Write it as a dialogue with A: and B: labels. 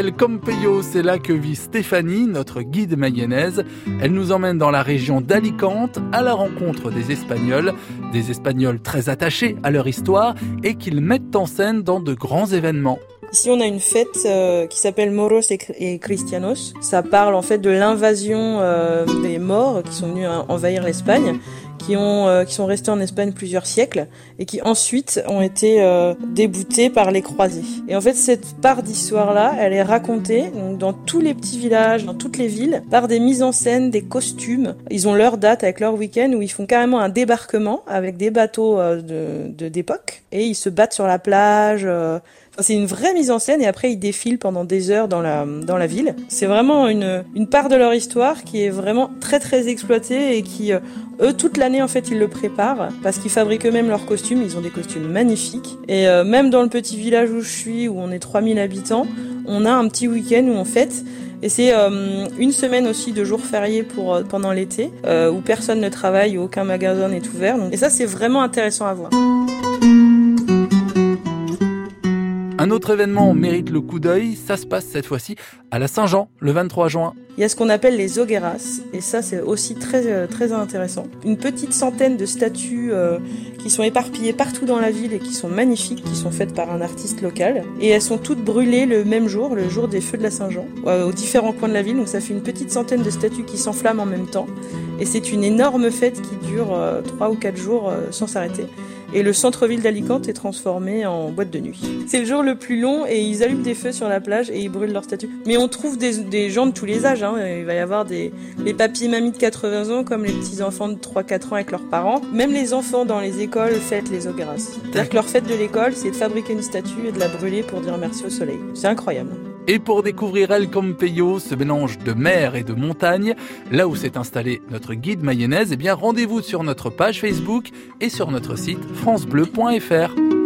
A: El c'est là que vit Stéphanie, notre guide mayonnaise. Elle nous emmène dans la région d'Alicante à la rencontre des Espagnols, des Espagnols très attachés à leur histoire et qu'ils mettent en scène dans de grands événements.
B: Ici, on a une fête euh, qui s'appelle Moros et, Cristianos. Ça parle en fait de l'invasion euh, des morts qui sont venus envahir l'Espagne qui ont euh, qui sont restés en Espagne plusieurs siècles et qui ensuite ont été euh, déboutés par les croisés. Et en fait, cette part d'histoire là, elle est racontée donc, dans tous les petits villages, dans toutes les villes, par des mises en scène, des costumes. Ils ont leur date avec leur week-end où ils font carrément un débarquement avec des bateaux euh, de d'époque et ils se battent sur la plage. C'est une vraie mise en scène et après ils défilent pendant des heures dans la, dans la ville. C'est vraiment une, une part de leur histoire qui est vraiment très très exploitée et qui, euh, eux, toute l'année en fait ils le préparent parce qu'ils fabriquent eux-mêmes leurs costumes. Ils ont des costumes magnifiques. Et euh, même dans le petit village où je suis, où on est 3000 habitants, on a un petit week-end où on fête. Et c'est euh, une semaine aussi de jours fériés pour pendant l'été, où personne ne travaille, où aucun magasin n'est ouvert. et ça, c'est vraiment intéressant à voir.
A: Un autre événement mérite le coup d'œil, ça se passe cette fois-ci à la Saint-Jean, le 23 juin.
B: Il y a ce qu'on appelle les hogueras, et ça c'est aussi très, euh, très intéressant. Une petite centaine de statues euh, qui sont éparpillées partout dans la ville et qui sont magnifiques, qui sont faites par un artiste local. Et elles sont toutes brûlées le même jour, le jour des feux de la Saint-Jean, euh, aux différents coins de la ville. Donc ça fait une petite centaine de statues qui s'enflamment en même temps. Et c'est une énorme fête qui dure trois ou quatre jours sans s'arrêter et le centre-ville d'Alicante est transformé en boîte de nuit. C'est le jour le plus long et ils allument des feux sur la plage et ils brûlent leurs statues. Mais on trouve des, gens de tous les âges. Hein. Il va y avoir des les papis mamies de 80 ans comme les petits enfants de 3-4 ans avec leurs parents. Même les enfants dans les écoles fêtent les ogras. C'est-à-dire que leur fête de l'école, c'est de fabriquer une statue et de la brûler pour dire merci au soleil. C'est incroyable.
A: Et pour découvrir El Campeyo, ce mélange de mer et de montagne, là où s'est installé notre guide mayonnaise, eh bien rendez-vous sur notre page Facebook et sur notre site francebleu.fr.